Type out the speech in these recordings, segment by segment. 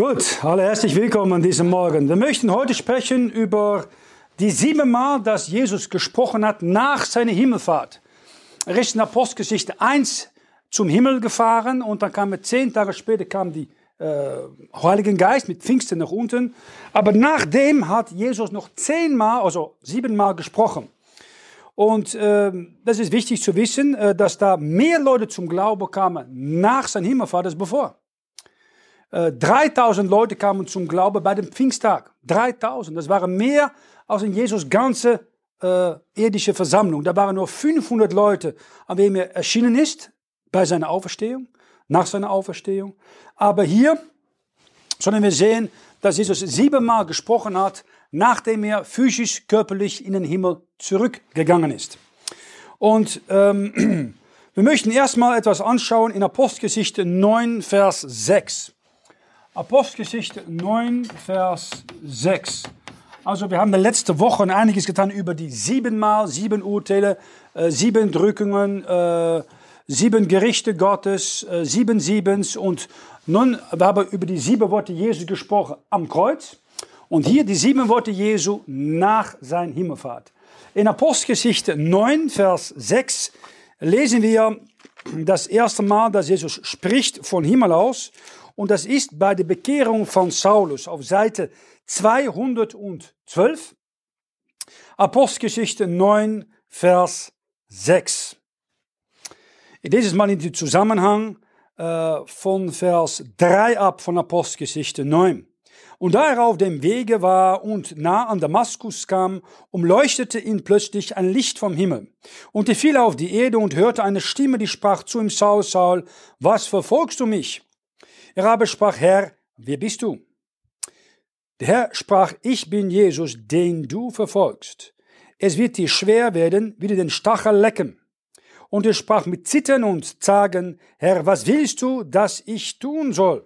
Gut, alle herzlich willkommen an diesem Morgen. Wir möchten heute sprechen über die sieben Mal, dass Jesus gesprochen hat nach seiner Himmelfahrt. Er ist in Apostelgeschichte 1 zum Himmel gefahren und dann kam er zehn Tage später kam die äh, Heiligen Geist mit Pfingsten nach unten. Aber nachdem hat Jesus noch zehnmal, also siebenmal gesprochen. Und äh, das ist wichtig zu wissen, äh, dass da mehr Leute zum Glauben kamen nach seiner Himmelfahrt als bevor. Äh, 3000 Leute kamen zum Glauben bei dem Pfingsttag. 3000, das waren mehr als in Jesus ganze äh, irdische Versammlung. Da waren nur 500 Leute, an wem er erschienen ist bei seiner Auferstehung, nach seiner Auferstehung. Aber hier sollen wir sehen, dass Jesus siebenmal gesprochen hat, nachdem er physisch, körperlich in den Himmel zurückgegangen ist. Und ähm, wir möchten erstmal etwas anschauen in Apostelgeschichte 9, Vers 6. Apostelgeschichte 9, Vers 6. Also wir haben letzte Woche einiges getan über die siebenmal, sieben Urteile, äh, sieben Drückungen, äh, sieben Gerichte Gottes, äh, sieben Siebens und nun wir haben über die sieben Worte Jesu gesprochen am Kreuz und hier die sieben Worte Jesu nach seiner Himmelfahrt. In Apostelgeschichte 9, Vers 6 lesen wir das erste Mal, dass Jesus spricht von Himmel aus und das ist bei der Bekehrung von Saulus auf Seite 212. Apostelgeschichte 9, Vers 6. Dieses Mal in den Zusammenhang äh, von Vers 3 ab von Apostelgeschichte 9. Und da er auf dem Wege war und nah an Damaskus kam, umleuchtete ihn plötzlich ein Licht vom Himmel. Und er fiel auf die Erde und hörte eine Stimme, die sprach zu ihm, Saul, Saul, was verfolgst du mich? Er aber sprach, Herr, wer bist du? Der Herr sprach, ich bin Jesus, den du verfolgst. Es wird dir schwer werden, wie du den Stachel lecken. Und er sprach mit Zittern und Zagen, Herr, was willst du, dass ich tun soll?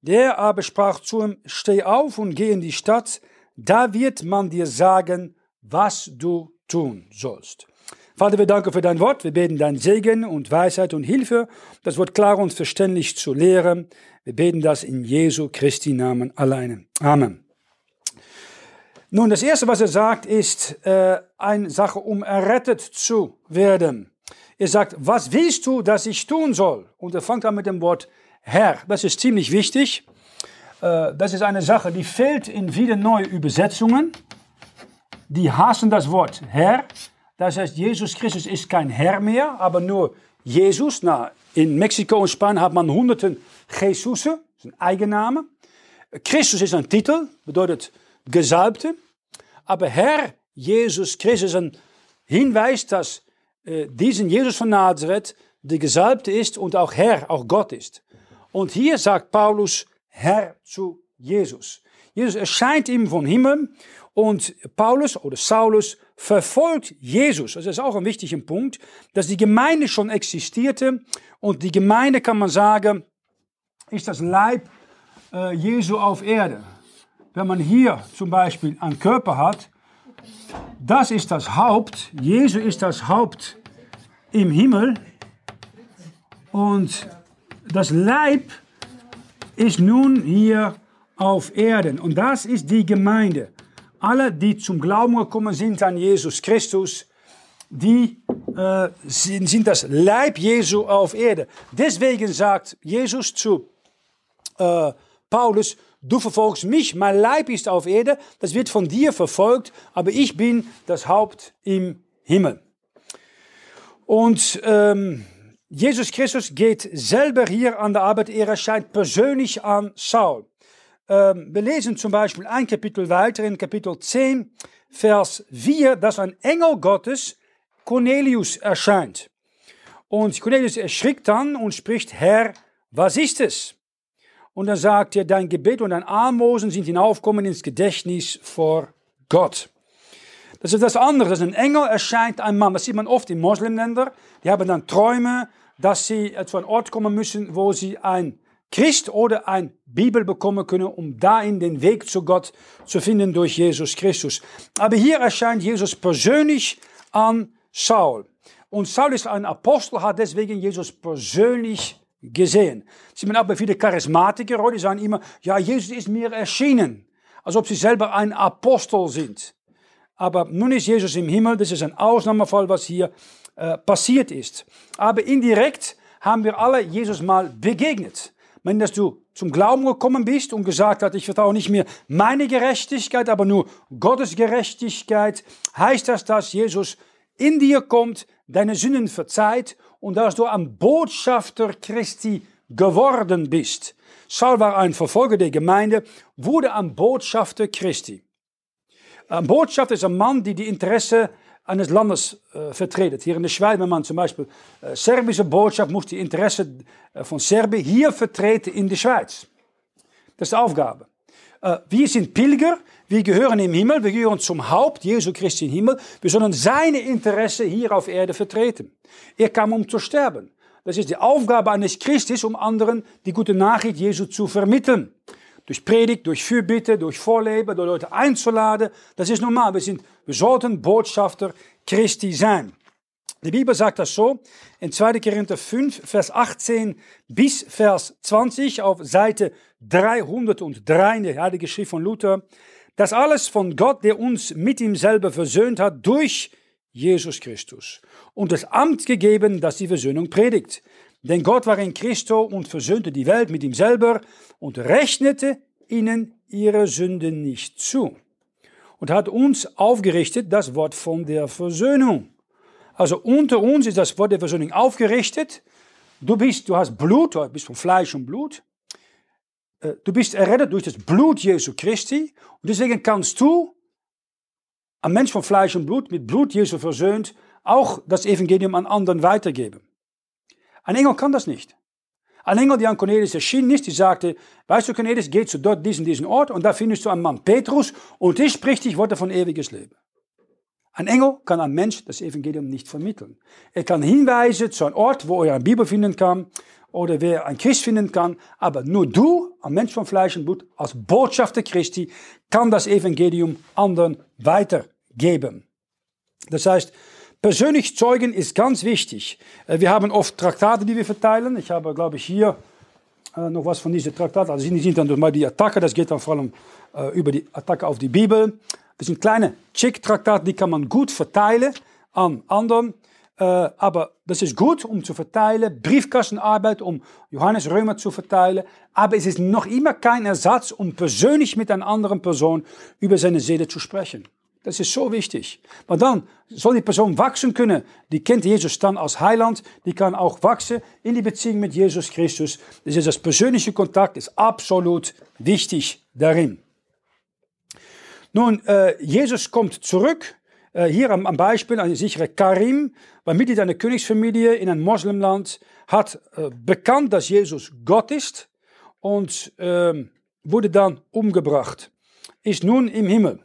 Der aber sprach zu ihm, steh auf und geh in die Stadt, da wird man dir sagen, was du tun sollst. Vater, wir danken für dein Wort. Wir beten dein Segen und Weisheit und Hilfe, das Wort klar und verständlich zu lehren. Wir beten das in Jesu Christi Namen alleine. Amen. Nun, das erste, was er sagt, ist äh, eine Sache, um errettet zu werden. Er sagt, was willst du, dass ich tun soll? Und er fängt an mit dem Wort Herr. Das ist ziemlich wichtig. Äh, das ist eine Sache, die fehlt in vielen neuen Übersetzungen. Die hassen das Wort Herr. Das heißt, Jesus Christus ist kein Herr mehr, aber nur Jesus. Na, in Mexiko und Spanien hat man hunderten Jesus, das ist ein Eigenname. Christus ist ein Titel, bedeutet Gesalbte. Aber Herr Jesus Christus ist ein Hinweis, dass äh, diesen Jesus von Nazareth der Gesalbte ist und auch Herr, auch Gott ist. Und hier sagt Paulus Herr zu Jesus. Jesus erscheint ihm vom Himmel und Paulus oder Saulus verfolgt Jesus. Das ist auch ein wichtiger Punkt, dass die Gemeinde schon existierte und die Gemeinde, kann man sagen, ist das Leib äh, Jesu auf Erde. Wenn man hier zum Beispiel einen Körper hat, das ist das Haupt, Jesu ist das Haupt im Himmel und das Leib ist nun hier auf Erden und das ist die Gemeinde alle, die zum Glauben gekommen sind an Jesus Christus, die äh, sind, sind, das Leib Jesu auf Erde. Deswegen sagt Jesus zu äh, Paulus, du verfolgst mich, mein Leib ist auf Erde, das wird von dir verfolgt, aber ich bin das Haupt im Himmel. Und ähm, Jesus Christus geht selber hier an der Arbeit, er erscheint persönlich an Saul. Ähm, wir lesen zum Beispiel ein Kapitel weiter, in Kapitel 10, Vers 4, dass ein Engel Gottes Cornelius erscheint. Und Cornelius erschrickt dann und spricht, Herr, was ist es? Und dann sagt er, dein Gebet und dein Almosen sind hinaufgekommen ins Gedächtnis vor Gott. Das ist das andere, dass ein Engel erscheint ein Mann. Das sieht man oft in Moslemländern. Die haben dann Träume, dass sie zu einem Ort kommen müssen, wo sie ein Christ oder ein Bibel bekommen können, um dahin den Weg zu Gott zu finden durch Jesus Christus. Aber hier erscheint Jesus persönlich an Saul. Und Saul ist ein Apostel, hat deswegen Jesus persönlich gesehen. Sie sind aber viele Charismatiker, die sagen immer, ja, Jesus ist mir erschienen, als ob sie selber ein Apostel sind. Aber nun ist Jesus im Himmel, das ist ein Ausnahmefall, was hier äh, passiert ist. Aber indirekt haben wir alle Jesus mal begegnet. Wenn dass du zum Glauben gekommen bist und gesagt hast, ich vertraue nicht mehr meine Gerechtigkeit, aber nur Gottes Gerechtigkeit, heißt das, dass Jesus in dir kommt, deine Sünden verzeiht und dass du ein Botschafter Christi geworden bist. Saul war ein Verfolger der Gemeinde, wurde ein Botschafter Christi. Ein Botschafter ist ein Mann, der die Interesse eines Landes äh, vertretet. Hier in der Schweiz, wenn man zum Beispiel äh, serbische Botschaft muss die Interesse äh, von Serbien hier vertreten in der Schweiz. Das ist die Aufgabe. Äh, wir sind Pilger, wir gehören im Himmel, wir gehören zum Haupt, Jesu Christi im Himmel. Wir sollen seine Interesse hier auf Erde vertreten. Er kam, um zu sterben. Das ist die Aufgabe eines Christus, um anderen die gute Nachricht Jesu zu vermitteln. Durch Predigt, durch Fürbitte, durch Vorleben, durch Leute einzuladen. Das ist normal. Wir, sind, wir sollten Botschafter Christi sein. Die Bibel sagt das so in 2. Korinther 5, Vers 18 bis Vers 20 auf Seite 303 in der Heilige Schrift von Luther. Das alles von Gott, der uns mit ihm selber versöhnt hat durch Jesus Christus und das Amt gegeben, das die Versöhnung predigt. Denn Gott war in Christo und versöhnte die Welt mit ihm selber und rechnete ihnen ihre Sünden nicht zu. Und hat uns aufgerichtet das Wort von der Versöhnung. Also unter uns ist das Wort der Versöhnung aufgerichtet. Du bist, du hast Blut, du bist von Fleisch und Blut. Äh, du bist errettet durch das Blut Jesu Christi. Und deswegen kannst du, ein Mensch von Fleisch und Blut, mit Blut Jesu versöhnt, auch das Evangelium an anderen weitergeben. Ein Engel kann das nicht. Ein Engel, die an Cornelius erschienen ist, die sagte, weißt du Cornelius, geh zu dort, diesen, diesen Ort und da findest du einen Mann Petrus und der spricht dich Worte von ewiges Leben. Ein Engel kann einem Mensch das Evangelium nicht vermitteln. Er kann hinweisen zu einem Ort, wo er eine Bibel finden kann oder wer ein Christ finden kann, aber nur du, ein Mensch von Fleisch und Blut, als Botschafter Christi, kann das Evangelium anderen weitergeben. Das heißt, Persönlich zeugen ist ganz wichtig. Äh, wir haben oft Traktate, die wir verteilen. Ich habe, glaube ich, hier äh, noch was von diesen Traktaten. Also die sind dann mal die Attacke. Das geht dann vor allem äh, über die Attacke auf die Bibel. Das sind kleine Chick-Traktate, die kann man gut verteilen an anderen. aber das ist gut, um zu verteilen. Briefkastenarbeit, um Johannes Römer zu verteilen. Aber es ist noch immer kein Ersatz, um persönlich mit einer anderen Person über seine Seele zu sprechen. Das ist so wichtig. Maar dann soll die Person wachsen können. Die kennt Jesus dann als Heiland. Die kann auch wachsen in die Beziehung mit Jesus Christus. Ist das persönliche Kontakt ist absolut wichtig darin. Nun, äh, Jesus kommt zurück. Äh, hier am, am, Beispiel ein sicherer Karim, war Mitglied einer Königsfamilie in einem Moslemland, hat äh, bekannt, dass Jesus Gott ist und ähm, wurde dann umgebracht. Ist nun im Himmel.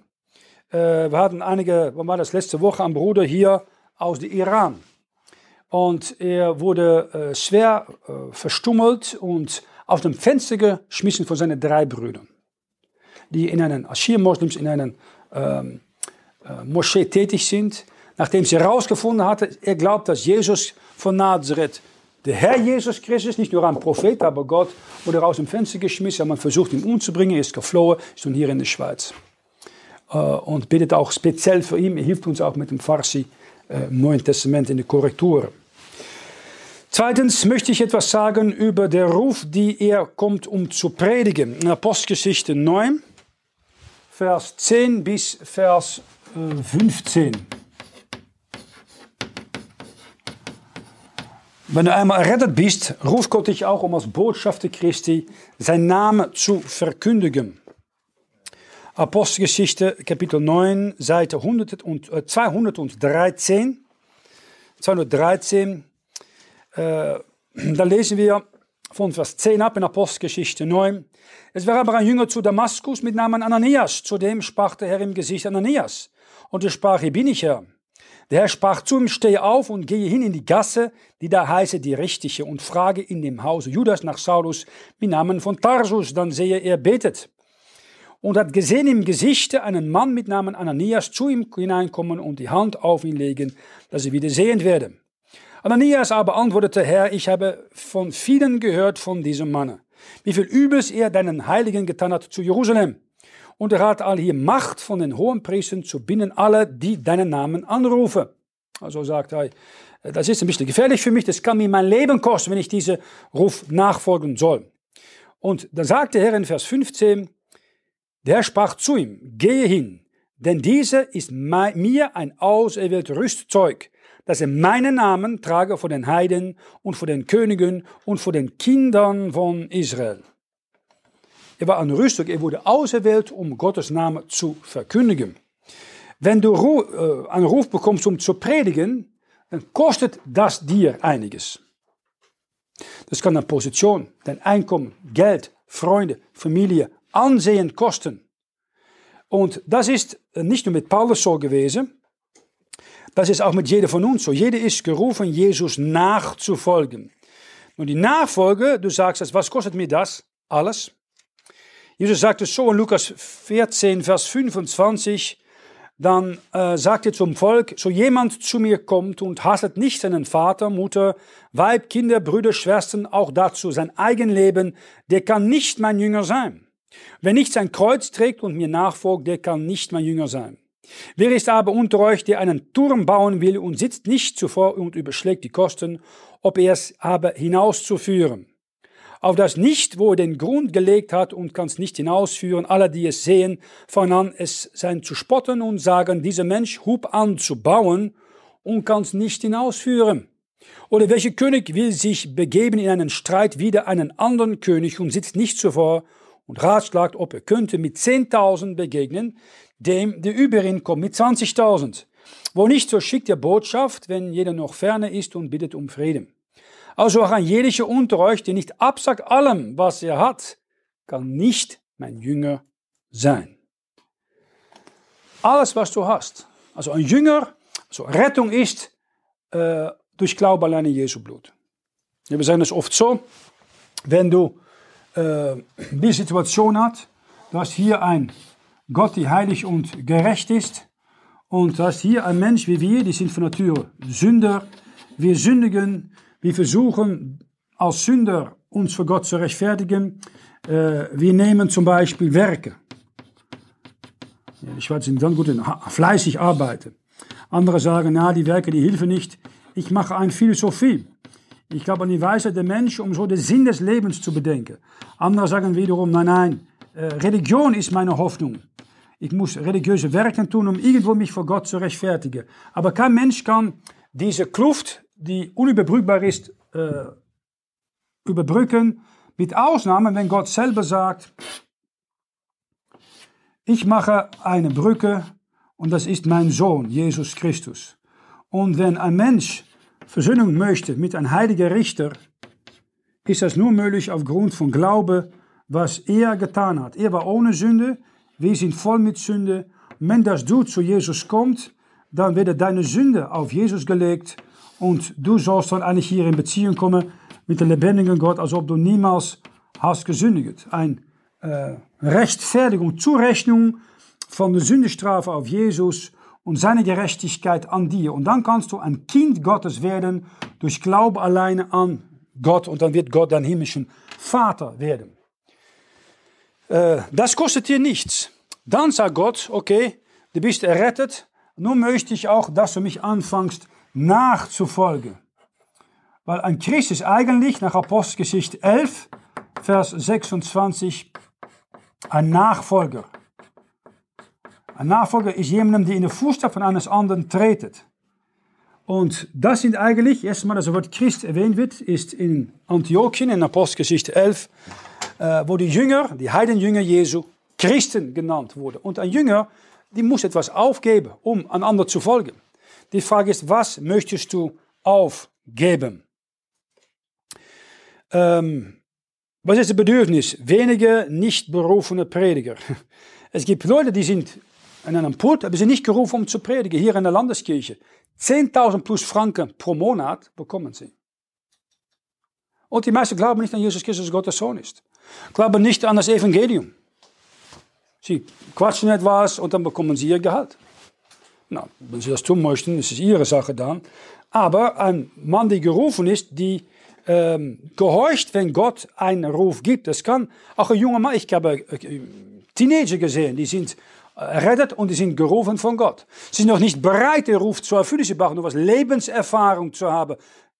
Äh, wir hatten einige, wann war das letzte Woche, ein Bruder hier aus dem Iran. Und er wurde äh, schwer äh, verstummelt und aus dem Fenster geschmissen von seinen drei Brüdern, die in einen Aschir-Moslems in einer ähm, äh, Moschee tätig sind. Nachdem sie herausgefunden hatte, er glaubt, dass Jesus von Nazareth der Herr Jesus Christus, nicht nur ein Prophet, aber Gott, wurde aus dem Fenster geschmissen, man versucht ihn umzubringen, er ist geflohen, ist nun hier in der Schweiz. Äh, und bittet auch speziell für ihn. Er hilft uns auch mit dem Farsi äh, im Neuen Testament in der Korrektur. Zweitens möchte ich etwas sagen über den Ruf, die er kommt, um zu predigen. In Apostelgeschichte 9, Vers 10 bis Vers 15. Äh, Wenn du einmal errettet bist, ruft Gott dich auch, um als Botschafter Christi sein Name zu verkündigen. Apostelgeschichte Kapitel 9, Seite 100 und, äh, 213. 213. Äh, da lesen wir von Vers 10 ab in Apostelgeschichte 9. Es war aber ein Jünger zu Damaskus mit Namen Ananias. Zu dem sprach der Herr im Gesicht Ananias. Und er sprach, hier bin ich Herr. Der Herr sprach zu ihm, stehe auf und gehe hin in die Gasse, die da heiße die Richtige, und frage in dem Hause Judas nach Saulus mit Namen von Tarsus, dann sehe er betet und hat gesehen im Gesichte einen Mann mit Namen Ananias zu ihm hineinkommen und die Hand auf ihn legen, dass er wieder sehen werde. Ananias aber antwortete, Herr, ich habe von vielen gehört von diesem Manne, wie viel Übels er deinen Heiligen getan hat zu Jerusalem. Und er hat all hier Macht von den hohen Priestern zu binden alle, die deinen Namen anrufen. Also sagt er, das ist ein bisschen gefährlich für mich, das kann mir mein Leben kosten, wenn ich diese Ruf nachfolgen soll. Und dann sagt der Herr in Vers 15, der sprach zu ihm, gehe hin, denn dieser ist mir ein auserwähltes Rüstzeug, dass er meinen Namen trage vor den Heiden und vor den Königen und vor den Kindern von Israel. Er war ein Rüstzeug, er wurde auserwählt, um Gottes Namen zu verkündigen. Wenn du äh, einen Ruf bekommst, um zu predigen, dann kostet das dir einiges. Das kann eine Position, dein Einkommen, Geld, Freunde, Familie, Ansehen kosten. Und das ist nicht nur mit Paulus so gewesen, das ist auch mit jedem von uns so. Jeder ist gerufen, Jesus nachzufolgen. Und die Nachfolge, du sagst es, was kostet mir das? Alles. Jesus sagt es so in Lukas 14, Vers 25, dann äh, sagt er zum Volk, so jemand zu mir kommt und hasset nicht seinen Vater, Mutter, Weib, Kinder, Brüder, Schwestern, auch dazu sein Eigenleben, der kann nicht mein Jünger sein. Wer nicht sein Kreuz trägt und mir nachfolgt, der kann nicht mein Jünger sein. Wer ist aber unter euch, der einen Turm bauen will und sitzt nicht zuvor und überschlägt die Kosten, ob er es aber hinauszuführen? Auf das nicht, wo er den Grund gelegt hat und kann es nicht hinausführen, alle, die es sehen, fangen an, es sein zu spotten und sagen, dieser Mensch hub an zu bauen und kann es nicht hinausführen. Oder welcher König will sich begeben in einen Streit wider einen anderen König und sitzt nicht zuvor und ratschlagt, ob er könnte mit 10.000 begegnen, dem der über ihn kommt mit 20.000. Wo nicht, so schickt er Botschaft, wenn jeder noch ferne ist und bittet um Frieden. Also auch ein jeder unter euch, der nicht absagt allem, was er hat, kann nicht mein Jünger sein. Alles, was du hast. Also ein Jünger, also Rettung ist äh, durch Glaube allein in Jesu Blut. Wir sagen es oft so, wenn du äh, die Situation hast, du hast hier ein Gott, die heilig und gerecht ist. Und da ist hier ein Mensch wie wir, die sind von Natur Sünder. Wir sündigen, wir versuchen als Sünder uns für Gott zu rechtfertigen. Äh, wir nehmen zum Beispiel Werke. Ich weiß, sind dann gut in fleißig arbeiten. Andere sagen, na, die Werke, die helfen nicht. Ich mache eine Philosophie. Ich glaube an die Weisheit der Menschen, um so den Sinn des Lebens zu bedenken. Andere sagen wiederum, nein, nein, äh, Religion ist meine Hoffnung. Ich muss religiöse Werken tun, um irgendwo mich vor Gott zu rechtfertigen. Aber kein Mensch kann diese Kluft, die unüberbrückbar ist, äh, überbrücken, mit Ausnahme, wenn Gott selber sagt, ich mache eine Brücke und das ist mein Sohn, Jesus Christus. Und wenn ein Mensch Versöhnung möchte mit einem heiligen Richter, ist das nur möglich aufgrund von Glaube, was er getan hat. Er war ohne Sünde, wir sind voll mit Sünde. Wenn das du zu Jesus kommt, dann wird deine Sünde auf Jesus gelegt und du sollst dann eigentlich hier in Beziehung kommen mit dem lebendigen Gott, als ob du niemals hast gesündigt. Ein äh, Rechtfertigung, Zurechnung von der Sündestrafe auf Jesus und seine Gerechtigkeit an dir. Und dann kannst du ein Kind Gottes werden durch Glaube alleine an Gott und dann wird Gott dein himmlischen Vater werden. Äh, das kostet dir nichts. Dann sagt Gott, okay, du bist errettet, nun möchte ich auch, dass du mich anfängst nachzufolgen. Weil ein Christ ist eigentlich nach Apostelgeschichte 11, Vers 26, ein Nachfolger. Ein Nachfolger ist jemand, der in den Fußstapfen eines anderen tretet. Und das sind eigentlich, erstmal das Wort Christ erwähnt wird, ist in Antiochien in Apostelgeschichte 11, äh, wo die Jünger, die Heidenjünger Jesu, Christen genannt wurden. Und ein Jünger, die muss etwas aufgeben, um an anderen zu folgen. Die Frage ist, was möchtest du aufgeben? Ähm, was ist das Bedürfnis? Wenige nicht berufene Prediger. Es gibt Leute, die sind in einem Pult, aber sie sind nicht gerufen, um zu predigen. Hier in der Landeskirche. 10.000 plus Franken pro Monat bekommen sie. Und die meisten glauben nicht an Jesus Christus, Gottes Sohn ist. Glauben nicht an das Evangelium. Sie quatschen etwas und dann bekommen sie ihr Gehalt. Na, wenn sie das tun möchten, ist es ihre Sache dann. Aber ein Mann, der gerufen ist, die ähm, gehorcht, wenn Gott einen Ruf gibt. Das kann auch ein junger Mann, ich habe äh, Teenager gesehen, die sind errettet und die sind gerufen von Gott. Sie sind noch nicht bereit, den Ruf zu erfüllen. Sie brauchen noch was Lebenserfahrung zu haben.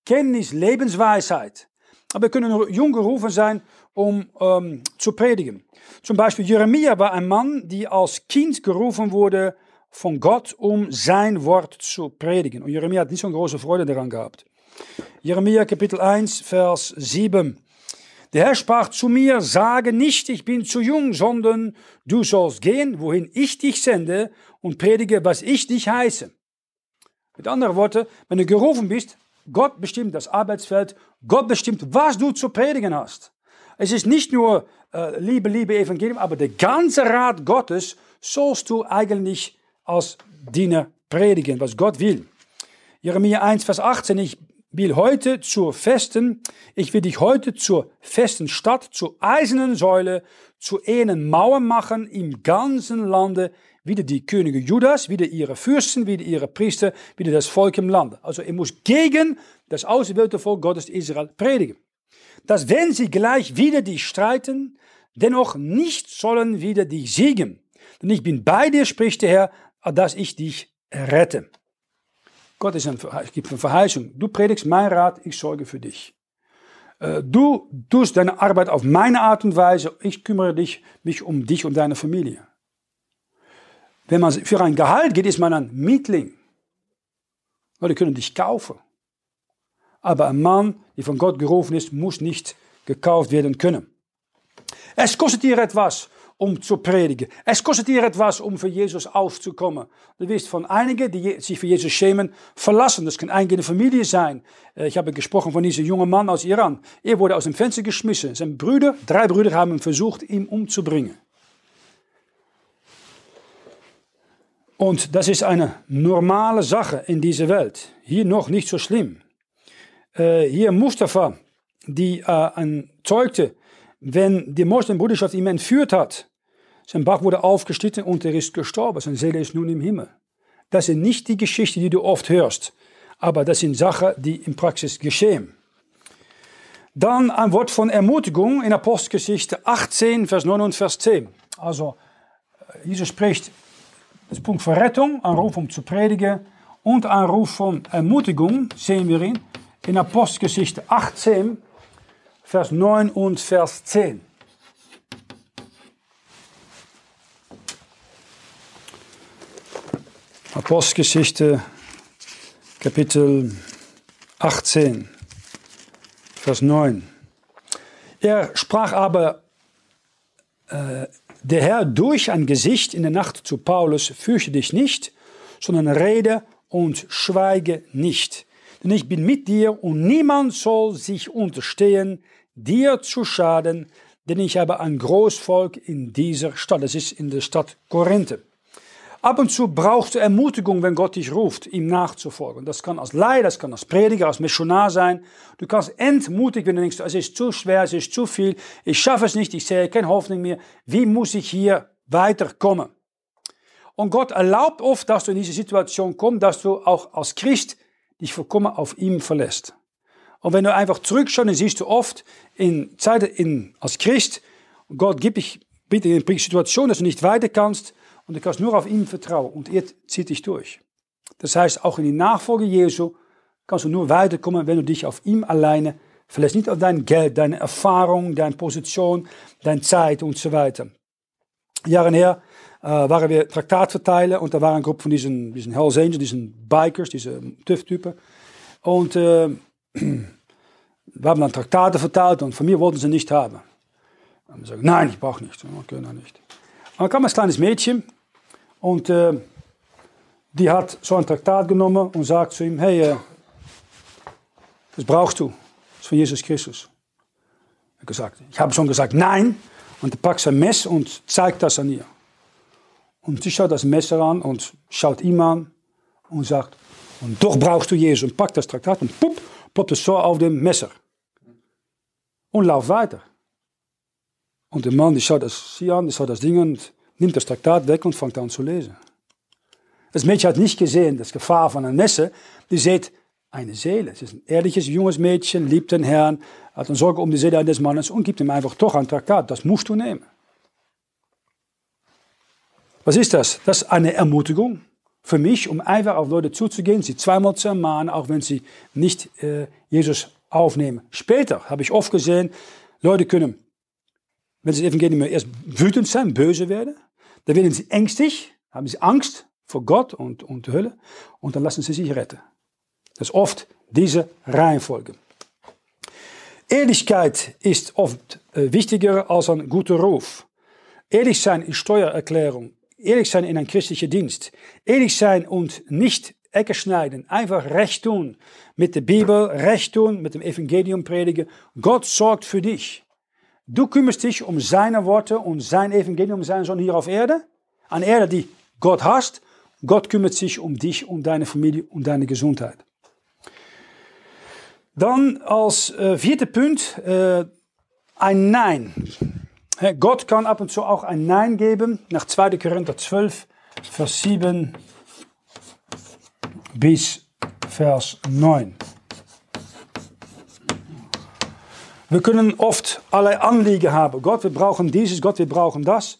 Kenntnis, Lebensweisheit. Aber wir können nur jung gerufen sein, um ähm, zu predigen. Zum Beispiel Jeremia war ein Mann, der als Kind gerufen wurde von Gott, um sein Wort zu predigen. Und Jeremia hat nicht so eine große Freude daran gehabt. Jeremia Kapitel 1, Vers 7. Der Herr sprach zu mir, sage nicht, ich bin zu jung, sondern du sollst gehen, wohin ich dich sende und predige, was ich dich heiße. Mit anderen Worten, wenn du gerufen bist, Gott bestimmt das Arbeitsfeld, Gott bestimmt, was du zu predigen hast. Es ist nicht nur äh, Liebe, Liebe, Evangelium, aber der ganze Rat Gottes sollst du eigentlich als Diener predigen, was Gott will. Jeremia 1, Vers 18, ich will heute zur festen, ich will dich heute zur festen Stadt, zur eisernen Säule, zu einen Mauer machen im ganzen Lande, wieder die Könige Judas, wieder ihre Fürsten, wieder ihre Priester, wieder das Volk im Lande. Also er muss gegen das auserwählte Volk Gottes Israel predigen. Dass wenn sie gleich wieder dich streiten, dennoch nicht sollen wieder dich siegen. Denn ich bin bei dir, spricht der Herr, dass ich dich rette. Gott ist ein, gibt eine Verheißung. Du predigst mein Rat, ich sorge für dich. Äh, du tust deine Arbeit auf meine Art und Weise, ich kümmere dich, mich um dich und deine Familie. Wenn man für ein Gehalt geht, ist man ein Mietling. Die können dich kaufen. Aber ein Mann, der von Gott gerufen ist, muss nicht gekauft werden können. Es kostet dir etwas, um zu predigen. Es kostet dir etwas, um für Jesus aufzukommen. Du wirst von einigen, die sich für Jesus schämen, verlassen. Das kann eigene Familie sein. Ich habe gesprochen von diesem jungen Mann aus Iran. Er wurde aus dem Fenster geschmissen. Seine Brüder, drei Brüder haben versucht, ihn umzubringen. Und das ist eine normale Sache in dieser Welt. Hier noch nicht so schlimm. Hier Mustafa, die äh, zeugte, wenn die Moslembruderschaft ihn entführt hat, sein Bach wurde aufgeschnitten und er ist gestorben. Seine Seele ist nun im Himmel. Das sind nicht die Geschichten, die du oft hörst, aber das sind Sachen, die in Praxis geschehen. Dann ein Wort von Ermutigung in Apostelgeschichte 18, Vers 9 und Vers 10. Also, äh, Jesus spricht das Punkt Verrettung, ein Ruf um zu predigen und ein Ruf von Ermutigung, sehen wir ihn in Apostelgeschichte 18, Vers 9 und Vers 10. Apostelgeschichte, Kapitel 18, Vers 9. Er sprach aber äh, der Herr durch ein Gesicht in der Nacht zu Paulus, fürchte dich nicht, sondern rede und schweige nicht. Denn ich bin mit dir und niemand soll sich unterstehen, dir zu schaden, denn ich habe ein Großvolk in dieser Stadt. Das ist in der Stadt Korinthe. Ab und zu brauchst du Ermutigung, wenn Gott dich ruft, ihm nachzufolgen. Das kann als Leiter, das kann als Prediger, als Missionar sein. Du kannst entmutig, wenn du denkst, es ist zu schwer, es ist zu viel, ich schaffe es nicht, ich sehe keine Hoffnung mehr. Wie muss ich hier weiterkommen? Und Gott erlaubt oft, dass du in diese Situation kommst, dass du auch als Christ dich vollkommen auf ihm verlässt. Und wenn du einfach zurückschaust, dann siehst du oft in Zeiten in, als Christ, Gott gibt dich bitte in eine Situation, dass du nicht weiter kannst und du kannst nur auf ihn vertrauen und er zieht dich durch. Das heißt, auch in die Nachfolge Jesu kannst du nur weiterkommen, wenn du dich auf ihm alleine verlässt. Nicht auf dein Geld, deine Erfahrung, deine Position, deine Zeit und so weiter. Jahre her waren wir Traktatverteiler und da war eine Gruppe von diesen, diesen Hells Angels, diesen Bikers, diese TÜV-Typen. Und äh, wir haben dann Traktate verteilt und von mir wollten sie nicht haben. Und haben gesagt, nein, ich brauche nicht. Okay, dann nicht. Und dann kam ein kleines Mädchen und äh, die hat so ein Traktat genommen und sagt zu ihm, hey, äh, das brauchst du, das ist von Jesus Christus. Hat gesagt, ich habe schon gesagt, nein. Und er packt sein Messer und zeigt das an ihr. Und sie schaut das Messer an und schaut ihm an und sagt, und doch brauchst du Jesus. Und packt das Traktat und pup, ploppt es so auf dem Messer. Und lauft weiter. Und der Mann, die schaut das sie an, die schaut das Ding und nimmt das Traktat weg und fängt an zu lesen. Das Mädchen hat nicht gesehen, das Gefahr von einem Messer. Die sieht eine Seele. Es ist ein ehrliches, junges Mädchen, liebt den Herrn, hat eine Sorge um die Seele eines Mannes und gibt ihm einfach doch ein Traktat. Das musst du nehmen. Was ist das? Das ist eine Ermutigung für mich, um einfach auf Leute zuzugehen, sie zweimal zu ermahnen, auch wenn sie nicht äh, Jesus aufnehmen. Später habe ich oft gesehen, Leute können, wenn sie das Evangelium erst wütend sein, böse werden, dann werden sie ängstlich, haben sie Angst vor Gott und, und Hölle und dann lassen sie sich retten. Das ist oft diese Reihenfolge. Ehrlichkeit ist oft äh, wichtiger als ein guter Ruf. Ehrlich sein in Steuererklärung, ehrlich sein in ein christlicher Dienst, ehrlich sein und nicht Ecke schneiden, einfach recht tun mit der Bibel, recht tun mit dem Evangelium predigen. Gott sorgt für dich. Du kümmerst dich um seine Worte und sein Evangelium, sein Sohn hier auf Erde, an Erde, die Gott hast. Gott kümmert sich um dich, um deine Familie, um deine Gesundheit. Dann als äh, vierte Punkt äh, ein Nein. Gott kann ab und zu auch ein Nein geben. Nach 2. Korinther 12, Vers 7 bis Vers 9. Wir können oft alle Anliegen haben. Gott, wir brauchen dieses, Gott, wir brauchen das.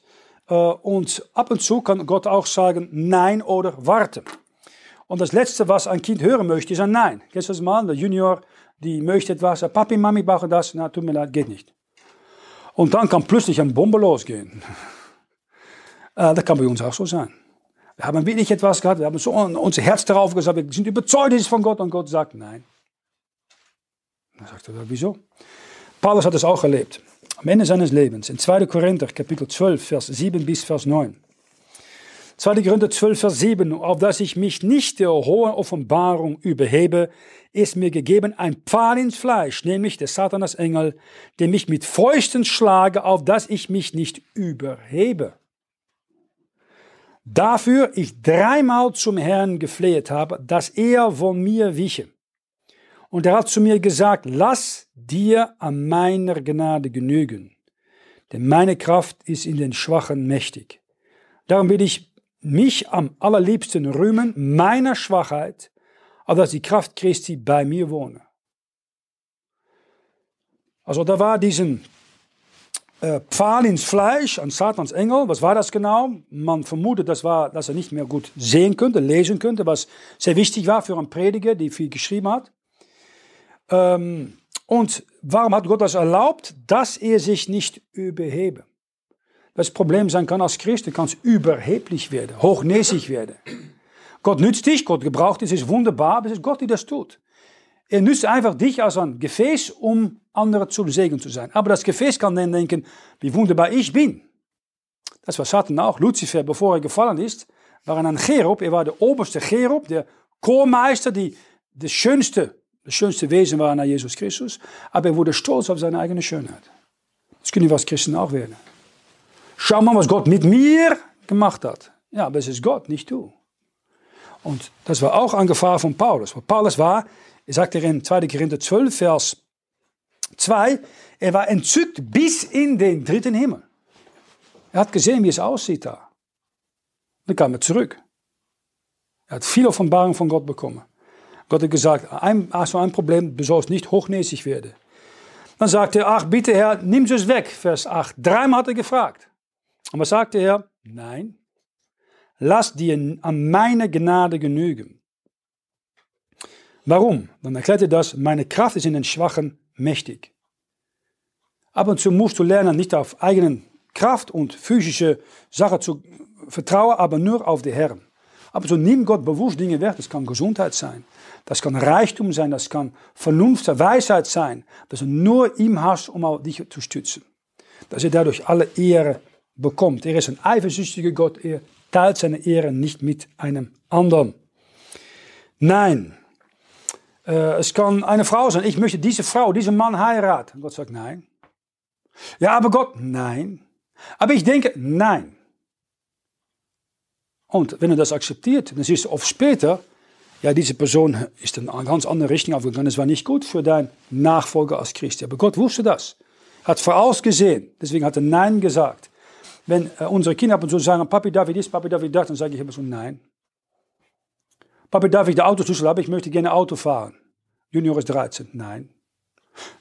Äh, und ab und zu kann Gott auch sagen Nein oder warten. Und das Letzte, was ein Kind hören möchte, ist ein Nein. Kennst du das mal? Der Junior die möchte etwas, Papi, Mami brauchen das, na, tut mir leid, geht nicht. Und dann kann plötzlich eine Bombe losgehen. Äh, das kann bei uns auch so sein. Wir haben wirklich etwas gehabt, wir haben so unser Herz darauf gesagt, wir sind überzeugt, es ist von Gott und Gott sagt nein. Dann sagt er, wieso? Paulus hat es auch erlebt. Am Ende seines Lebens, in 2. Korinther, Kapitel 12, Vers 7 bis Vers 9. 2. Korinther 12, Vers 7, auf dass ich mich nicht der hohen Offenbarung überhebe, ist mir gegeben ein Pfahl ins Fleisch, nämlich der Satanas Engel, der mich mit Fäusten schlage, auf dass ich mich nicht überhebe. Dafür ich dreimal zum Herrn gefleht habe, dass er von mir wiche. Und er hat zu mir gesagt, lass dir an meiner Gnade genügen, denn meine Kraft ist in den Schwachen mächtig. Darum will ich mich am allerliebsten rühmen meiner Schwachheit, aber dass die Kraft Christi bei mir wohne. Also da war diesen äh, Pfahl ins Fleisch an Satans Engel. Was war das genau? Man vermutet, das war, dass er nicht mehr gut sehen könnte, lesen könnte, was sehr wichtig war für einen Prediger, der viel geschrieben hat. Ähm, und warum hat Gott das erlaubt? Dass er sich nicht überhebe. Das Problem sein kann als Christ, du kannst überheblich werden, hochnäsig werden. Gott nützt dich, Gott gebraucht dich, es ist wunderbar, aber es ist Gott, der das tut. Er nützt einfach dich als ein Gefäß, um andere zu Segen zu sein. Aber das Gefäß kann dann denken, wie wunderbar ich bin. Das war Satan auch. Lucifer, bevor er gefallen ist, war ein Cherub. Er war der oberste Cherub, der Chormeister, die das schönste, das schönste Wesen war nach Jesus Christus. Aber er wurde stolz auf seine eigene Schönheit. Das können wir als Christen auch werden. Schau mal, was Gott mit mir gemacht hat. Ja, aber es ist Gott, nicht du. Und das war auch eine Gefahr von Paulus. Weil Paulus war, er sagt er in 2. Korinther 12, Vers 2, er war entzückt bis in den dritten Himmel. Er hat gesehen, wie es aussieht da. Dann kam er zurück. Er hat viel Offenbarung von Gott bekommen. Gott hat gesagt, ein, hast du ein Problem, du sollst nicht hochnäsig werden. Dann sagte er, ach bitte Herr, nimm es weg, Vers 8. Dreimal hat er gefragt. Und was sagte er? Nein, lass dir an meine Gnade genügen. Warum? Dann erklärt er das, meine Kraft ist in den Schwachen mächtig. Ab und zu musst du lernen, nicht auf eigene Kraft und physische Sachen zu vertrauen, aber nur auf den Herrn. Aber so nimm Gott bewusst Dinge weg. Das kann Gesundheit sein, das kann Reichtum sein, das kann Vernunft, Weisheit sein, dass du nur ihm hast, um dich zu stützen. Dass er dadurch alle Ehre bekommt. Er ist ein eifersüchtiger Gott, er teilt seine Ehre nicht mit einem anderen. Nein, äh, es kann eine Frau sein, ich möchte diese Frau, diesen Mann heiraten. Gott sagt nein. Ja, aber Gott, nein. Aber ich denke, nein. Und wenn er das akzeptiert, dann siehst du oft später, ja, diese Person ist in eine ganz andere Richtung aufgegangen. Es war nicht gut für deinen Nachfolger als Christ. Aber Gott wusste das. Hat vorausgesehen. Deswegen hat er Nein gesagt wenn äh, unsere Kinder ab und zu sagen, Papi, darf ich dies, Papi, darf ich das, dann sage ich immer so, nein. Papa, darf ich den Autoschlüssel haben? Ich möchte gerne Auto fahren. Junior ist 13. Nein.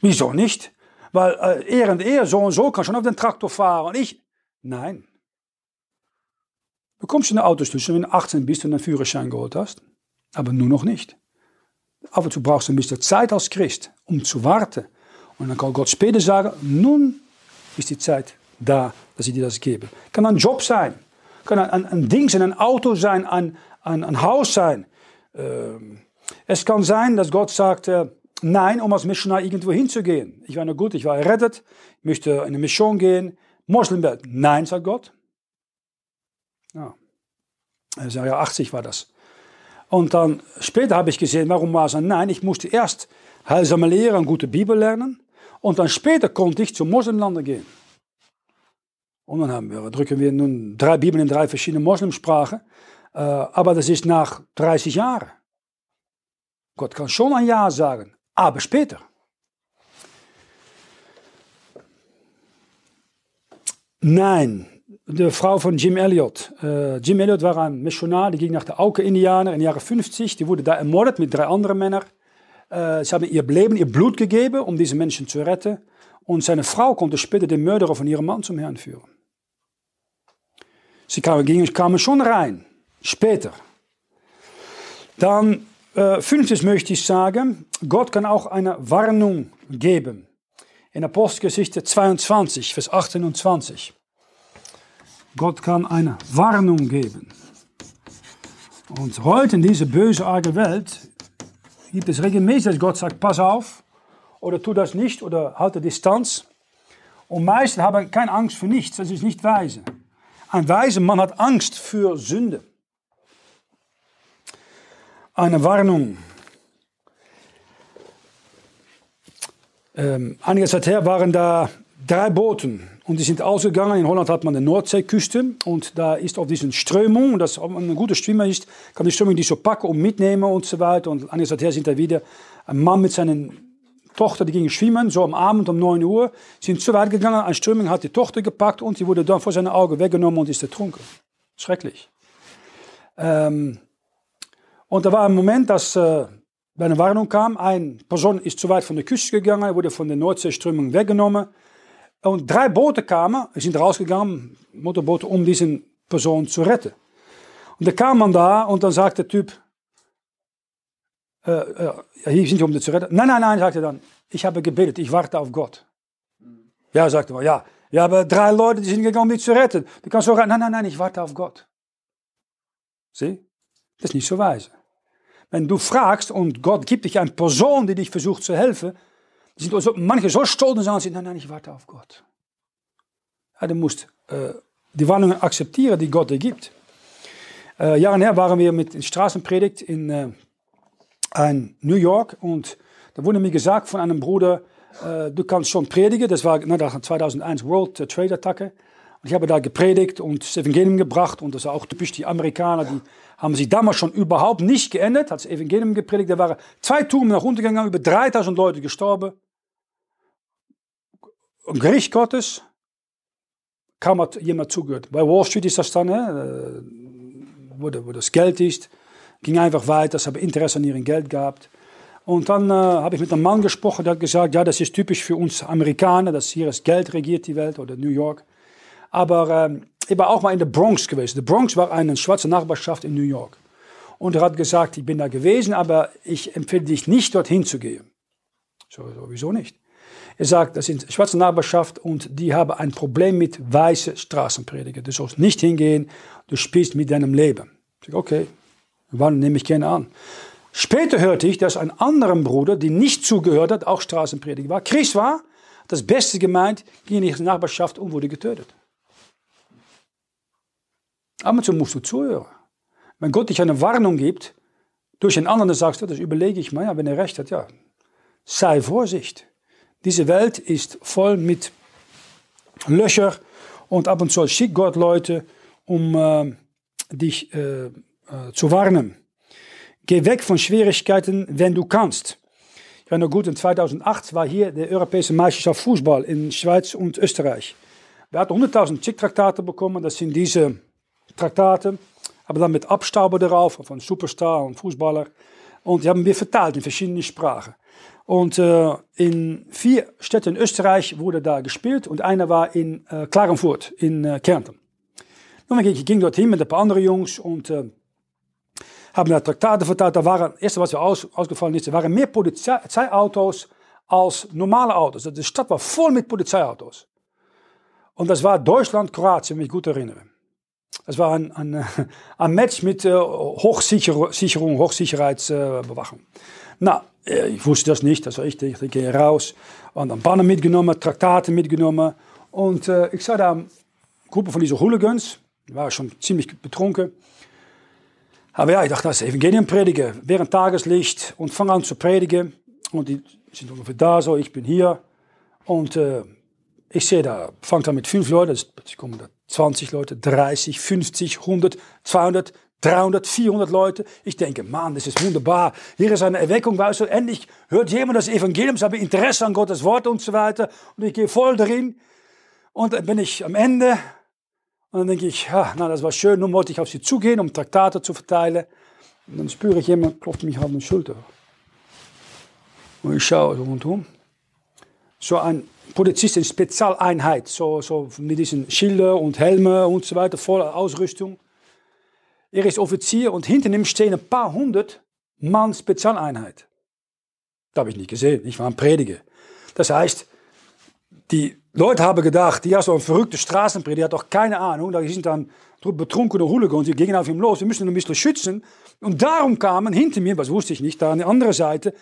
Wieso nicht? Weil äh, er und er, so und so, kann schon auf den Traktor fahren. Und ich, nein. Bekommst du einen Autoschlüssel, wenn du 18 bist und einen Führerschein geholt hast? Aber nur noch nicht. Ab und zu brauchst du ein bisschen Zeit als Christ, um zu warten. Und dann kann Gott später sagen, nun ist die Zeit da, dass ich dir das gebe. Kann ein Job sein, kann ein, ein, Ding sein, ein Auto sein, ein, ein, ein Haus sein. Ähm, es kann sein, dass Gott sagt, äh, nein, um als Missionar irgendwo hinzugehen. Ich war nur gut, ich war errettet, ich möchte in eine Mission gehen. Moslemwelt, nein, sagt Gott. Ja. Also ja, 80 war das. Und dann später habe ich gesehen, warum war es ein Nein. Ich musste erst heilsame Lehre und gute Bibel lernen. Und dann später konnte ich zu Moslemlanden gehen. Und dann haben wir, drücken wir nun drei Bibeln in drei verschiedene Moslemsprachen. Äh, aber das ist nach 30 Jahren. Gott kann schon ein Ja sagen, aber später. Nein, de Frau von Jim Elliot. Äh, Jim Elliot war ein Missionar, die ging nach der Auke-Indianer in den Jahren 50. Die wurde da ermordet mit drei anderen Männern. Äh, sie haben ihr Leben, ihr Blut gegeben, um diese Menschen zu retten. Und seine Frau konnte später den Mörderer von ihrem Mann zum Herrn führen. Sie kamen, kamen schon rein, später. Dann, äh, fünftes möchte ich sagen, Gott kann auch eine Warnung geben. In Apostelgeschichte 22, Vers 18 und 20. Gott kann eine Warnung geben. Und heute in dieser bösartigen Welt gibt es regelmäßig, dass Gott sagt, pass auf, oder tu das nicht, oder halte Distanz. Und meisten haben keine Angst für nichts, das ist nicht weise. Ein weiser Mann hat Angst für Sünde. Eine Warnung. Ähm, einige Zeit her waren da drei Booten und die sind ausgegangen. In Holland hat man die Nordseeküste und da ist auf diesen Strömung, das ob man ein guter Schwimmer ist, kann die Strömung die so packen und mitnehmen und so weiter. Und einige Zeit her sind da wieder ein Mann mit seinen Tochter, die ging schwimmen, so am Abend um 9 Uhr, sind zu weit gegangen, ein Strömung hat die Tochter gepackt und sie wurde dann vor seinen Augen weggenommen und ist ertrunken. Schrecklich. Ähm, und da war ein Moment, dass äh, eine Warnung kam, eine Person ist zu weit von der Küste gegangen, wurde von der Nordseeströmung weggenommen und drei Boote kamen, sind rausgegangen, Motorboote, um diese Person zu retten. Und da kam man da und dann sagt der Typ, äh, äh, hier sind wir, um dich zu retten. Nein, nein, nein, sagte er dann, ich habe gebetet, ich warte auf Gott. Ja, sagte man, ja, ja, aber drei Leute, die sind gegangen, um dich zu retten. Du kannst sagen, nein, nein, nein, ich warte auf Gott. Sieh, das ist nicht so weise. Wenn du fragst und Gott gibt dich eine Person, die dich versucht zu helfen, sind also manche so stolz und sagen, nein, nein, ich warte auf Gott. Ja, du musst äh, die Warnungen akzeptieren, die Gott dir gibt. Äh, Jahre her waren wir mit Straßenpredigt in äh, in New York und da wurde mir gesagt von einem Bruder, äh, du kannst schon predigen. Das war nach 2001 World Trade Attacke. Und ich habe da gepredigt und das Evangelium gebracht und das war auch typisch die Amerikaner, die haben sich damals schon überhaupt nicht geändert, hat das Evangelium gepredigt. Da waren zwei Touren nach unten gegangen, über 3000 Leute gestorben. Im Gericht Gottes kam hat jemand zugehört. Bei Wall Street ist das dann, äh, wo, wo das Geld ist ging einfach weiter, sie haben Interesse an ihrem Geld gehabt. Und dann äh, habe ich mit einem Mann gesprochen, der hat gesagt, ja, das ist typisch für uns Amerikaner, dass hier das Geld regiert die Welt oder New York. Aber äh, ich war auch mal in der Bronx gewesen. Die Bronx war eine schwarze Nachbarschaft in New York. Und er hat gesagt, ich bin da gewesen, aber ich empfehle dich nicht, dorthin zu gehen. So, sowieso nicht. Er sagt, das sind schwarze Nachbarschaft und die haben ein Problem mit weißen Straßenprediger. Du sollst nicht hingehen, du spielst mit deinem Leben. Ich sage, okay, Wann nehme ich gerne an. Später hörte ich, dass ein anderer Bruder, der nicht zugehört hat, auch Straßenprediger war. Chris war, das Beste gemeint, ging in die Nachbarschaft und wurde getötet. Aber so musst du zuhören. Wenn Gott dich eine Warnung gibt, durch einen anderen sagst du, das überlege ich mal, ja, wenn er recht hat, ja. Sei Vorsicht. Diese Welt ist voll mit Löcher und ab und zu schickt Gott Leute, um äh, dich äh, äh, zu warnen. Geh weg von Schwierigkeiten, wenn du kannst. Ich noch gut, in 2008 war hier der Europäische Meisterschaft Fußball in Schweiz und Österreich. Wir hatten 100.000 Chick-Traktate bekommen, das sind diese Traktate, aber dann mit Abstauber darauf, von Superstar und Fußballer. Und die haben wir verteilt in verschiedene Sprachen. Und äh, in vier Städten in Österreich wurde da gespielt und einer war in äh, Klagenfurt, in äh, Kärnten. Nun, ich ging dorthin mit ein paar anderen Jungs und äh, haben da Traktate verteilt. Da waren, das erste, was mir aus, ausgefallen ist, da waren mehr Polizeiautos als normale Autos. Die Stadt war voll mit Polizeiautos. Und das war Deutschland, Kroatien, wenn ich gut erinnere. Das war ein, ein, ein Match mit äh, Hochsicherung, Hochsicherheitsbewachung. Äh, Na, ich wusste das nicht, das war ich, ich gehe raus. Und dann Banner mitgenommen, Traktate mitgenommen. Und äh, ich sah da eine Gruppe von diesen Hooligans, die waren schon ziemlich betrunken. Aber ja, ich dachte, das Evangelium predigen, während Tageslicht und fange an zu predigen. Und die sind ungefähr da so, ich bin hier. Und äh, ich sehe da, fangt an mit fünf Leuten, es kommen da 20 Leute, 30, 50, 100, 200, 300, 400 Leute. Ich denke, Mann, das ist wunderbar. Hier ist eine Erweckung, weißt du, endlich hört jemand das Evangelium, habe Interesse an Gottes Wort und so weiter. Und ich gehe voll darin. Und dann bin ich am Ende. Und dann denke ich, ja, na, das war schön. Nun wollte ich auf sie zugehen, um Traktate zu verteilen. Und dann spüre ich jemand, klopft mich auf die Schulter. Und ich schaue so rundherum. So ein Polizist in Spezialeinheit, so, so mit diesen Schilder und Helme und so weiter, voller Ausrüstung. Er ist Offizier und hinter ihm stehen ein paar hundert Mann Spezialeinheit. Das habe ich nicht gesehen, ich war ein Prediger. Das heißt, die Leute haben gedacht, die hat so ein verrückter Straßenprediger, die hat doch keine Ahnung, da sind dann betrunkene Hooligans, die gingen auf ihn los, wir müssen ihn ein bisschen schützen. Und darum kamen hinter mir, was wusste ich nicht, da an der anderen Seite,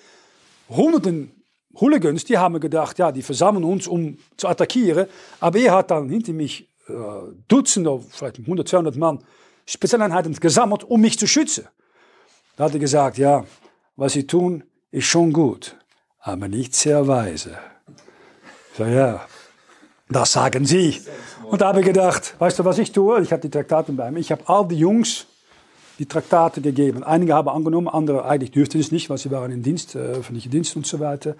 hunderten Hooligans, die haben gedacht, ja, die versammeln uns, um zu attackieren. Aber er hat dann hinter mich äh, Dutzende, vielleicht 100, 200 Mann Spezialeinheiten gesammelt, um mich zu schützen. Da hat er gesagt, ja, was sie tun, ist schon gut, aber nicht sehr weise. Sage, ja, das sagen sie. Und da habe ich gedacht, weißt du, was ich tue? Ich habe die Traktate bei mir. Ich habe all die Jungs die Traktate gegeben. Einige haben angenommen, andere eigentlich dürften es nicht, weil sie waren in Dienst, äh, öffentliche Dienst und so weiter.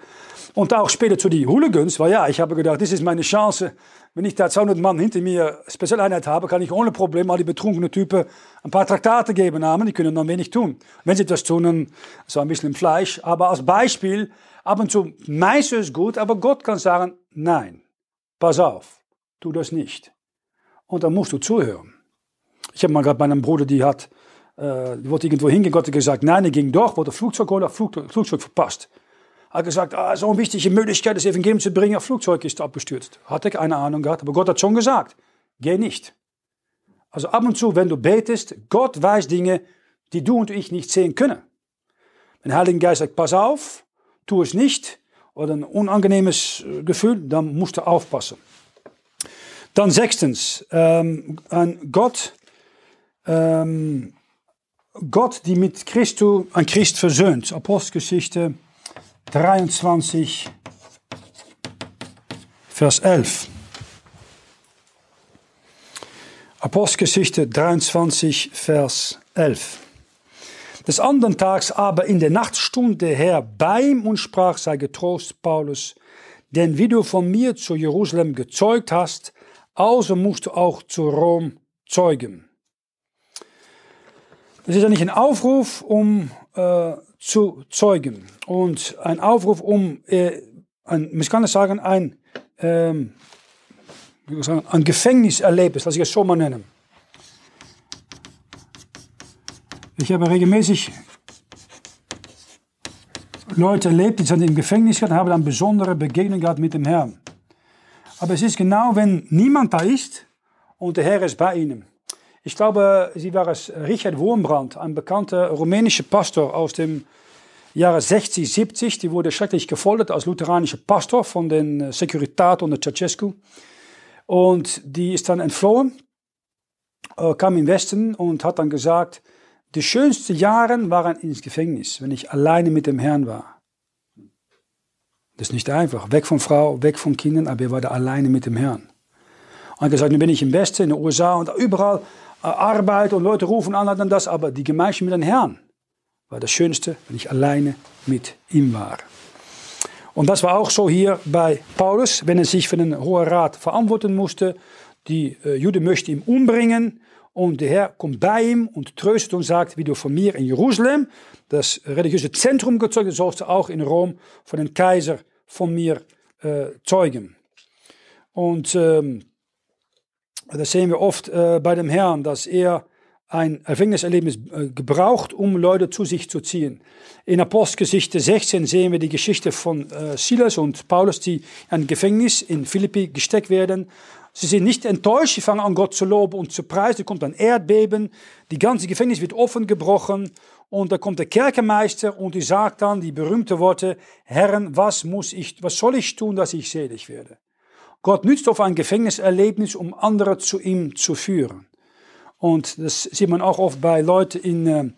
Und auch später zu den Hooligans, weil ja, ich habe gedacht, das ist meine Chance. Wenn ich da 200 Mann hinter mir Spezialeinheit habe, kann ich ohne Probleme all die betrunkenen Typen ein paar Traktate geben haben, die können dann wenig tun. Wenn sie etwas tun, dann so ein bisschen im Fleisch. Aber als Beispiel, ab und zu meistens gut, aber Gott kann sagen, nein, pass auf, tu das nicht. Und dann musst du zuhören. Ich habe mal gerade bei einem Bruder, die hat äh, die wollte irgendwo hingehen, Gott hat gesagt, nein, er ging doch, wollte Flugzeug holen, Flugzeug, Flugzeug verpasst. Hat gesagt, ah, so eine wichtige Möglichkeit, das Evangelium zu bringen, Flugzeug ist abgestürzt. Hatte keine Ahnung gehabt, aber Gott hat schon gesagt, geh nicht. Also ab und zu, wenn du betest, Gott weiß Dinge, die du und ich nicht sehen können. Wenn der Heilige Geist sagt, pass auf, tu es nicht, oder ein unangenehmes äh, Gefühl, dann musst du aufpassen. Dann sechstens, ähm, ein Gott ähm, Gott, die mit Christus, ein Christ versöhnt. Apostelgeschichte 23, Vers 11. Apostelgeschichte 23, Vers 11. Des anderen Tags aber in der Nachtstunde Herr bei und sprach, sei getrost, Paulus, denn wie du von mir zu Jerusalem gezeugt hast, also musst du auch zu Rom zeugen. Das ist ja nicht ein Aufruf, um äh, zu zeugen und ein Aufruf, um, äh, ein, man kann es sagen, ein, ähm, ein Gefängniserlebnis, lass ich es so mal nennen. Ich habe regelmäßig Leute erlebt, die sind im Gefängnis gehabt, haben dann besondere Begegnungen gehabt mit dem Herrn. Aber es ist genau, wenn niemand da ist und der Herr ist bei ihnen. Ich glaube, sie war es Richard Wurmbrand, ein bekannter rumänischer Pastor aus dem Jahre 60, 70. Die wurde schrecklich gefoltert als lutheranischer Pastor von den Securitat unter Ceausescu. Und die ist dann entflohen, äh, kam im Westen und hat dann gesagt, die schönsten Jahre waren ins Gefängnis, wenn ich alleine mit dem Herrn war. Das ist nicht einfach. Weg von Frau, weg von Kindern, aber er war da alleine mit dem Herrn. Und gesagt, nun bin ich im Westen, in den USA und überall äh, Arbeit und Leute rufen an und das, aber die Gemeinschaft mit dem Herrn war das Schönste, wenn ich alleine mit ihm war. Und das war auch so hier bei Paulus, wenn er sich für den Hohen Rat verantworten musste. Die äh, Jude möchte ihn umbringen Und der Herr kommt bei ihm und tröstet und sagt, wie du von mir in Jerusalem, das religiöse Zentrum gezeugt hast, sollst du auch in Rom von den Kaiser von mir äh, zeugen. Und ähm, das sehen wir oft äh, bei dem Herrn, dass er ein Gefängniserlebnis äh, gebraucht, um Leute zu sich zu ziehen. In Apostelgeschichte 16 sehen wir die Geschichte von Silas und Paulus, die in ein Gefängnis in Philippi gesteckt werden. Sie sind nicht enttäuscht, sie fangen an, Gott zu loben und zu preisen. Da kommt ein Erdbeben, die ganze Gefängnis wird offen gebrochen und da kommt der Kerkermeister und die sagt dann die berühmten Worte, Herren, was muss ich, was soll ich tun, dass ich selig werde? Gott nützt auf ein Gefängniserlebnis, um andere zu ihm zu führen. Und das sieht man auch oft bei Leuten in äh,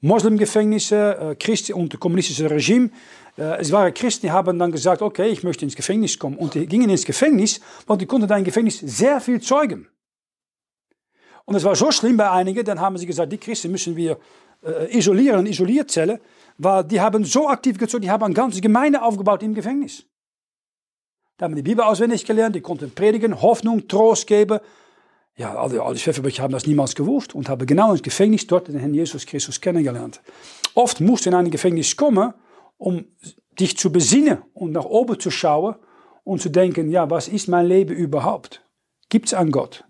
Moslemgefängnissen, äh, Christen und kommunistischen Regime. Äh, es waren Christen, die haben dann gesagt, okay, ich möchte ins Gefängnis kommen. Und die gingen ins Gefängnis, weil die konnten da im Gefängnis sehr viel zeugen. Und es war so schlimm bei einigen, dann haben sie gesagt, die Christen müssen wir äh, isolieren, Isolierzelle, weil die haben so aktiv gezeugt, die haben eine ganze Gemeinde aufgebaut im Gefängnis. Da haben die Bibel auswendig gelernt, die konnten predigen, Hoffnung, Trost geben. Ja, alle, alle Schwefelbrüche haben das niemals gewusst und haben genau ins Gefängnis dort den Herrn Jesus Christus kennengelernt. Oft musst du in ein Gefängnis kommen, um dich zu besinnen und nach oben zu schauen und zu denken, ja, was ist mein Leben überhaupt? Gibt es einen Gott?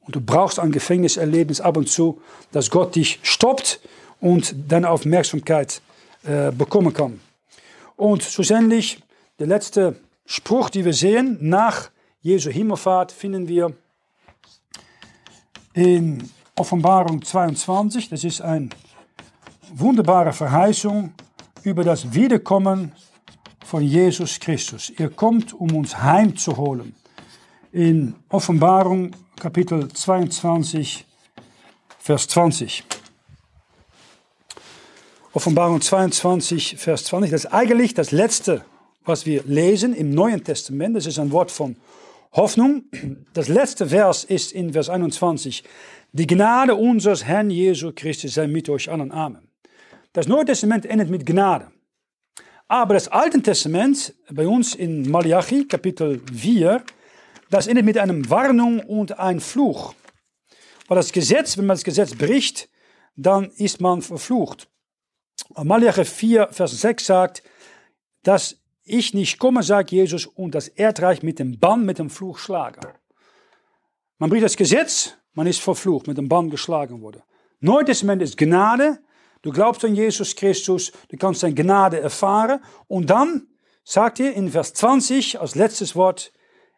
Und du brauchst ein Gefängniserlebnis ab und zu, dass Gott dich stoppt und deine Aufmerksamkeit äh, bekommen kann. Und schlussendlich, der letzte Spruch, die wir sehen, nach Jesu Himmelfahrt, finden wir in Offenbarung 22. Das ist eine wunderbare Verheißung über das Wiederkommen von Jesus Christus. Er kommt, um uns heimzuholen. In Offenbarung Kapitel 22, Vers 20. Offenbarung 22, Vers 20. Das ist eigentlich das letzte, was wir lesen im Neuen Testament. Das ist ein Wort von Hoffnung. Das letzte Vers ist in Vers 21. Die Gnade unseres Herrn Jesu Christi sei mit euch allen. Amen. Das Neue Testament endet mit Gnade. Aber das Alte Testament, bei uns in Malachi, Kapitel 4, das endet mit einer Warnung und einem Fluch. Weil das Gesetz, wenn man das Gesetz bricht, dann ist man verflucht. Malachi 4, Vers 6 sagt, dass ich nicht komme, sagt Jesus, und das Erdreich mit dem Bann, mit dem Fluch schlagen. Man bricht das Gesetz, man ist verflucht, mit dem Bann geschlagen worden. Neues Testament ist Gnade. Du glaubst an Jesus Christus, du kannst seine Gnade erfahren. Und dann sagt er in Vers 20 als letztes Wort,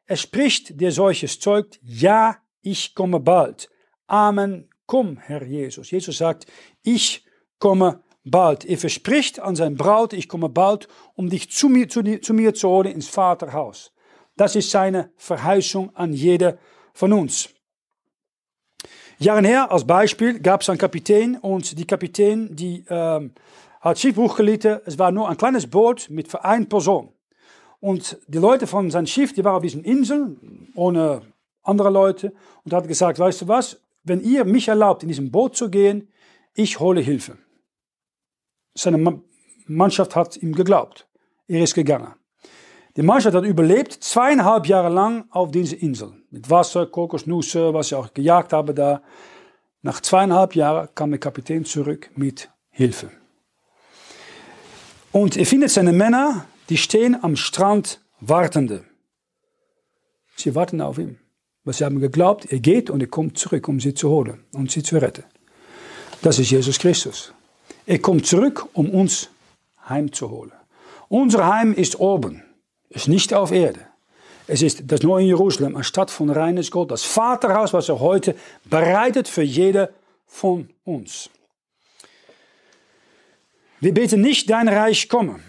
er spricht, der solches zeugt, ja, ich komme bald. Amen, komm, Herr Jesus. Jesus sagt, ich komme bald. Er verspricht an sein Braut, ich komme bald, um dich zu mir zu, zu mir zu holen ins Vaterhaus. Das ist seine Verheißung an jeder von uns. Jahre her, als Beispiel, gab es einen Kapitän und die Kapitän, die ähm, hat Schiffbruch gelitten. Es war nur ein kleines Boot mit für Person. Und die Leute von seinem Schiff, die waren auf diesen Insel, ohne andere Leute, und hat gesagt, weißt du was, wenn ihr mich erlaubt, in diesem Boot zu gehen, ich hole Hilfe. Seine Mannschaft hat ihm geglaubt. Er ist gegangen. Die Mannschaft hat überlebt, zweieinhalb Jahre lang auf dieser Insel. Mit Wasser, Kokosnüsse, was sie auch gejagt haben da. Nach zweieinhalb Jahren kam der Kapitän zurück mit Hilfe. Und er findet seine Männer, die stehen am Strand wartende. Sie warten auf ihn. Weil sie haben geglaubt, er geht und er kommt zurück, um sie zu holen und sie zu retten. Das ist Jesus Christus. Er kommt zurück, um uns heimzuholen. Unser Heim ist oben, ist nicht auf Erde. Es ist das neue Jerusalem, eine Stadt von reines Gold, das Vaterhaus, was er heute bereitet für jede von uns. Wir beten nicht, dein Reich komme.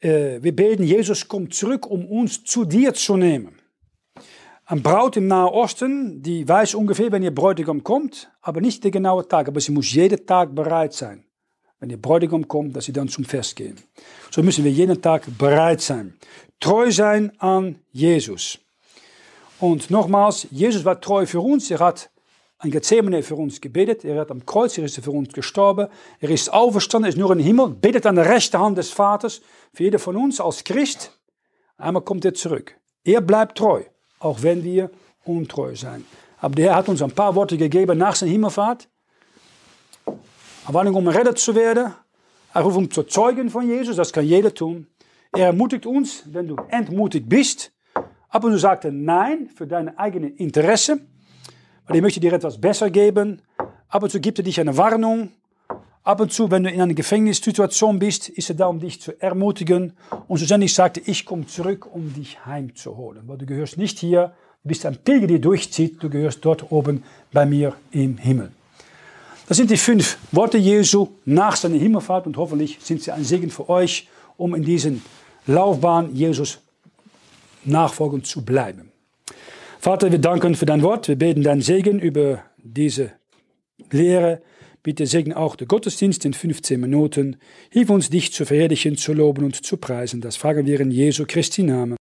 Äh, wir beten, Jesus kommt zurück, um uns zu dir zu nehmen. Ein Braut im Nahen Osten, die weiß ungefähr, wenn ihr Bräutigam kommt, aber nicht der genaue Tag. Aber sie muss jeden Tag bereit sein. Wenn ihr Bräutigam kommt, dass sie dann zum Fest gehen. So müssen wir jeden Tag bereit sein. Treu sein an Jesus. Und nochmals, Jesus war treu für uns. Er hat ein Gethsemane für uns gebetet. Er hat am Kreuz, er ist für uns gestorben. Er ist auferstanden, er ist nur im Himmel, betet an der rechten Hand des Vaters. Für jeder von uns als Christ. Einmal kommt er zurück. Er bleibt treu auch wenn wir untreu sein. Aber der Herr hat uns ein paar Worte gegeben nach seiner Himmelfahrt. Aber um errettet zu werden, er ruft uns zu Zeugen von Jesus, das kann jeder tun. Er ermutigt uns, wenn du entmutigt bist. Ab und zu sagt er Nein für deine eigene Interesse, weil er möchte dir etwas besser geben. Ab und zu gibt er dich eine Warnung. Ab und zu, wenn du in einer Gefängnissituation bist, ist er da, um dich zu ermutigen. Und schlussendlich sagt er, ich komme zurück, um dich heimzuholen. Weil du gehörst nicht hier, bis ein Pilger dir durchzieht, du gehörst dort oben bei mir im Himmel. Das sind die fünf Worte Jesu nach seiner Himmelfahrt und hoffentlich sind sie ein Segen für euch, um in diesen Laufbahn Jesus nachfolgend zu bleiben. Vater, wir danken für dein Wort. Wir beten deinen Segen über diese Lehre. Bitte segne auch den Gottesdienst in 15 Minuten. Hilf uns, dich zu verherrlichen, zu loben und zu preisen. Das fragen wir in Jesu Christi Namen.